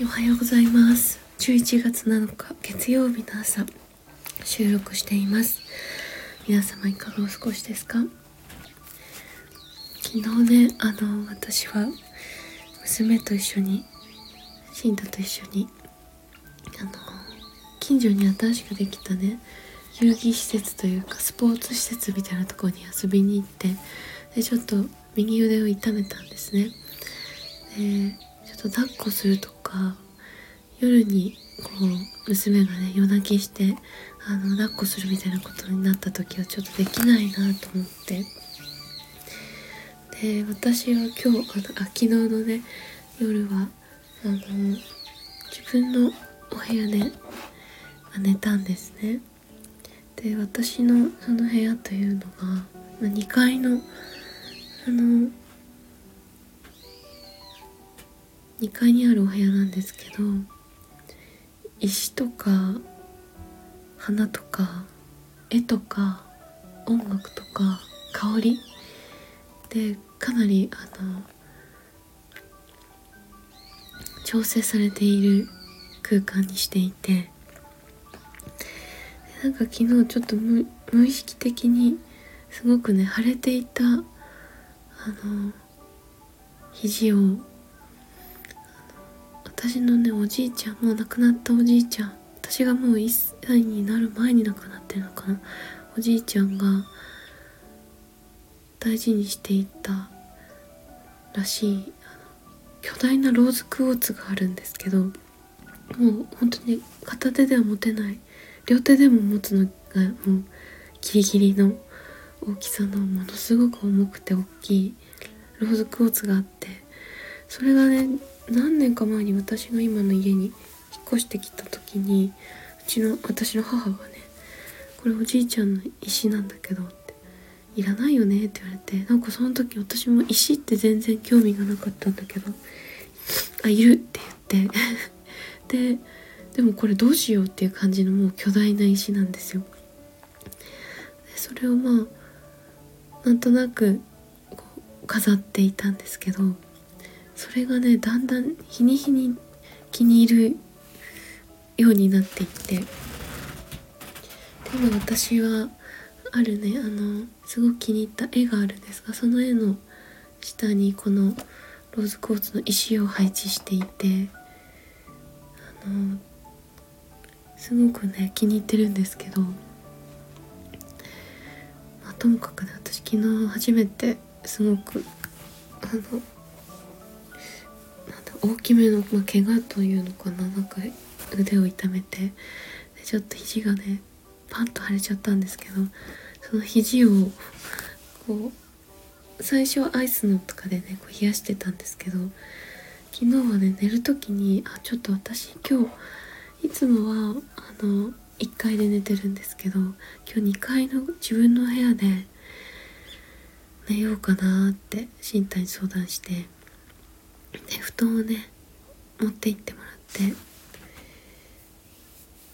おはようございます。11月7日月曜日の朝収録しています。皆様いかがお過ごしですか？昨日ねあの私は娘と一緒にシンタと一緒にあの近所に新しくできたね遊戯施設というかスポーツ施設みたいなとこに遊びに行ってでちょっと右腕を痛めたんですね。でちょっと抱っこするとか夜にこう娘がね夜泣きしてあの抱っこするみたいなことになった時はちょっとできないなと思って。で私は今日あのあ昨日のね夜はあの自分のお部屋で寝たんですね。で私のその部屋というのが、ま、2階のあの2階にあるお部屋なんですけど石とか花とか絵とか音楽とか香り？でかなりあの調整されている空間にしていてなんか昨日ちょっと無意識的にすごくね腫れていたあの肘を私のねおじいちゃんもう亡くなったおじいちゃん。私がもう1歳になる前に亡くなってるのかな。おじいちゃんが大事にしていたらしい巨大なローズクォーツがあるんですけどもう本当に片手では持てない。両手でも持つのがもうギリギリの大きさのものすごく重くて大きいローズクォーツがあってそれがね何年か前に私が今の家に引っ越してきた時にうちの私の母がね「これおじいちゃんの石なんだけど」って「いらないよね」って言われてなんかその時私も石って全然興味がなかったんだけど「あいる」って言って ででもこれどうしようっていう感じのもう巨大な石なんですよ。でそれをまあなんとなく飾っていたんですけどそれがねだんだん日に日に気に入るようになっていって。でも私はあるねあのすごく気に入った絵があるんですがその絵の下にこのローズコーツの石を配置していてあのすごくね気に入ってるんですけど、まあ、ともかくね私昨日初めてすごくあの大きめの、まあ、怪我というのかななんか腕を痛めてでちょっと肘がねパンと腫れちゃったんですけどその肘をこう最初はアイスのとかでねこう冷やしてたんですけど昨日はね寝る時にあちょっと私今日いつもはあの1階で寝てるんですけど今日2階の自分の部屋で寝ようかなって身体に相談して布団をね持って行ってもらって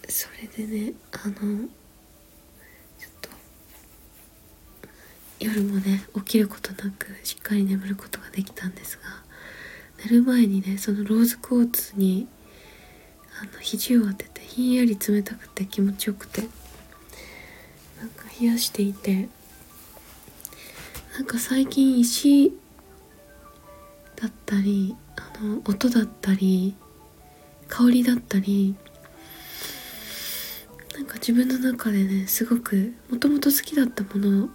それでねあのちょっと夜もね起きることなくしっかり眠ることができたんですが寝る前にねそのローズクォーツにあの肘を当ててひんやり冷たくて気持ちよくてなんか冷やしていてなんか最近石ったりあの音だったり香りだったりなんか自分の中でねすごくもともと好きだったもの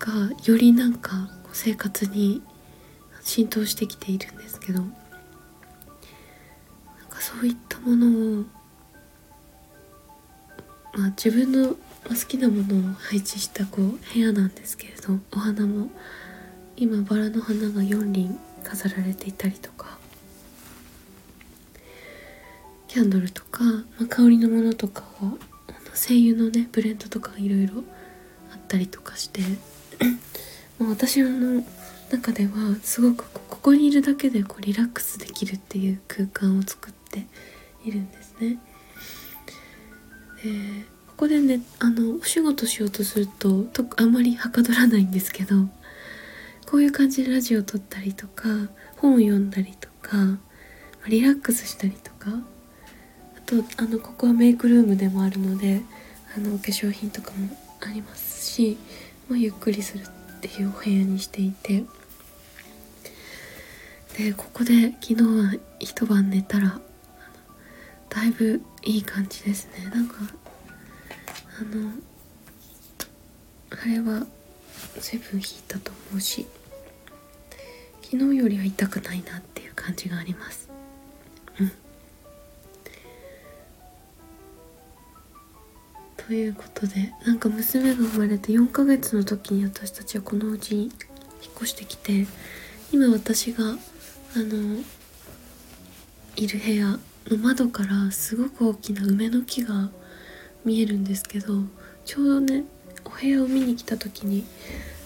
がよりなんか生活に浸透してきているんですけどなんかそういったものをまあ自分の好きなものを配置したこう部屋なんですけれどお花も今バラの花が4輪飾られていたりとかキャンドルとか、まあ、香りのものとかがあの精油のねブレンドとかいろいろあったりとかして まあ私の中ではすごくここにいるだけでこうリラックスできるっていう空間を作っているんですね。でここでねあのお仕事しようとするととあんまりはかどらないんですけどこういう感じでラジオ撮ったりとか本を読んだりとかリラックスしたりとかあとあのここはメイクルームでもあるのであの化粧品とかもありますし、まあ、ゆっくりするっていうお部屋にしていて。でここで昨日は一晩寝たらだいぶいい感じですね。なんかあのあれは随分引いたと思うし昨日よりは痛くないなっていう感じがあります。うん。ということでなんか娘が生まれて4ヶ月の時に私たちはこのうちに引っ越してきて今私があのいる部屋の窓からすごく大きな梅の木が見えるんですけどちょうどねお部屋を見に来た時に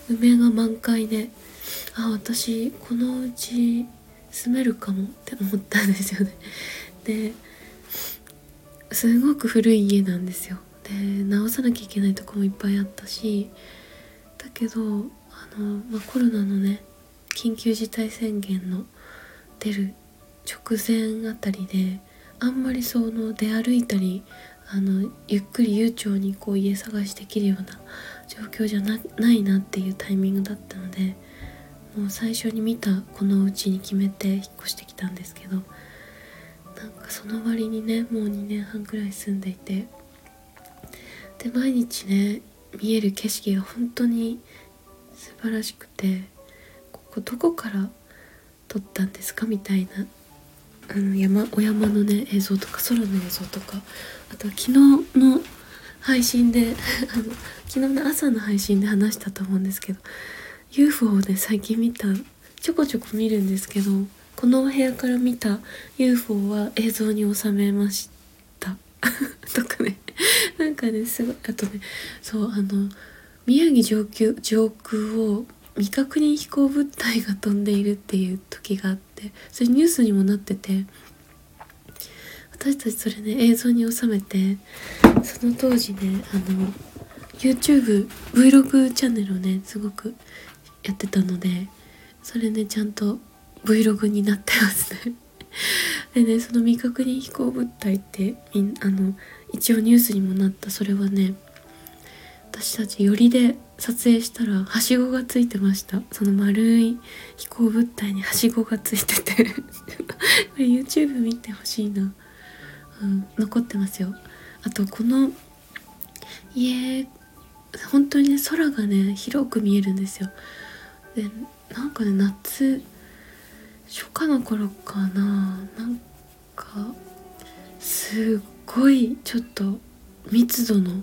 梅が満開であ私このうち住めるかもって思ったんですよね。ですごく古い家なんですよ。で直さなきゃいけないとこもいっぱいあったしだけどあの、まあ、コロナのね緊急事態宣言の出る直前あたりであんまりその出歩いたりあのゆっくり悠長にこう家探しできるような状況じゃないなっていうタイミングだったのでもう最初に見たこのうちに決めて引っ越してきたんですけどなんかその割にねもう2年半くらい住んでいてで毎日ね見える景色が本当に素晴らしくてここどこから撮ったんですかみたいなあの山お山のね映像とか空の映像とかあとは昨日の配信で あの昨日の朝の配信で話したと思うんですけど UFO をね最近見たちょこちょこ見るんですけどこのお部屋から見た UFO は映像に収めました。とかね。なんかねすごいあとねそうあの宮城上空上空を未確認飛行物体が飛んでいるっていう時があってそれニュースにもなってて私たちそれね映像に収めてその当時ねあの YouTubeVlog チャンネルをねすごくやってたのでそれねちゃんと Vlog になってますね。でねその未確認飛行物体ってあの一応ニュースにもなった。それはね私たち寄りで撮影したらはしごがついてました。その丸い飛行物体にはしごがついてて。これ YouTube 見てほしいな、うん、残ってますよ。あとこの家本当にね空がね広く見えるんですよ。でなんかね夏初夏の頃かな。なんかすっごいちょっと密度の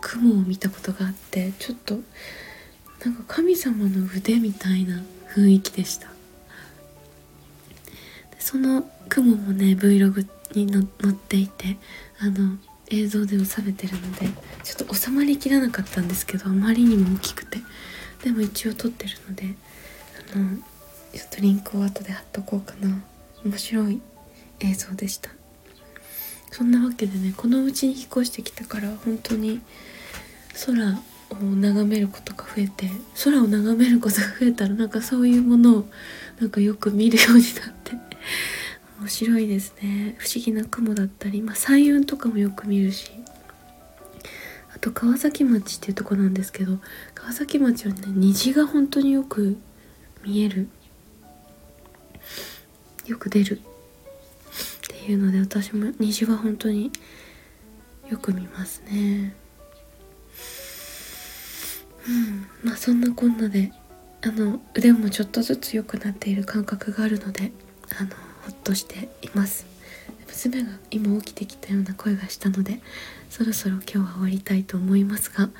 雲を見たことがあってちょっとなんか神様の腕みたいな雰囲気でした。でその雲もね Vlog に載っていてあの映像で収めてるのでちょっと収まりきらなかったんですけどあまりにも大きくてでも一応撮ってるのであのちょっとリンクを後で貼っとこうかな。面白い映像でした。そんなわけでねこのうちに引っ越してきたから本当に空を眺めることが増えて空を眺めることが増えたらなんかそういうものをなんかよく見るようになって面白いですね。不思議な雲だったり、まあ、彩雲とかもよく見るしあと川崎町っていうとこなんですけど川崎町はね虹が本当によく見える。よく出る。っていうので私も虹は本当によく見ますね。うん。まあそんなこんなであの腕もちょっとずつ良くなっている感覚があるのであのほっとしています。娘が今起きてきたような声がしたのでそろそろ今日は終わりたいと思いますが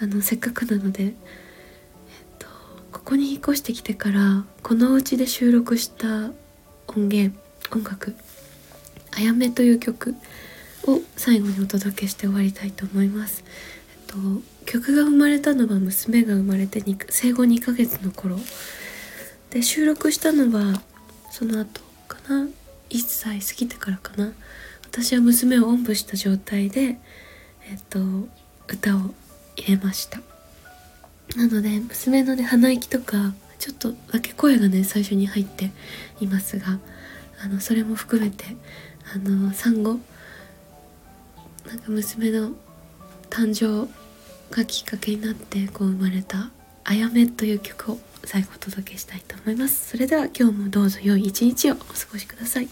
あのせっかくなので、えっと、ここに引っ越してきてからこのお家で収録した音源音楽「あやめ」という曲を最後にお届けして終わりたいと思います。えっと、曲が生まれたのは娘が生まれて生後2ヶ月の頃。で収録したのはその後かな。1歳過ぎてからかな。私は娘をおんぶした状態でえっと歌を入れました。なので娘のね鼻息とかちょっとだけ声がね最初に入っていますがあのそれも含めてあの産後なんか娘の誕生がきっかけになってこう生まれた「あやめ」という曲を最後お届けしたいと思います。それでは今日もどうぞ良い一日をお過ごしください。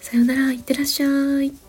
さようならいってらっしゃい。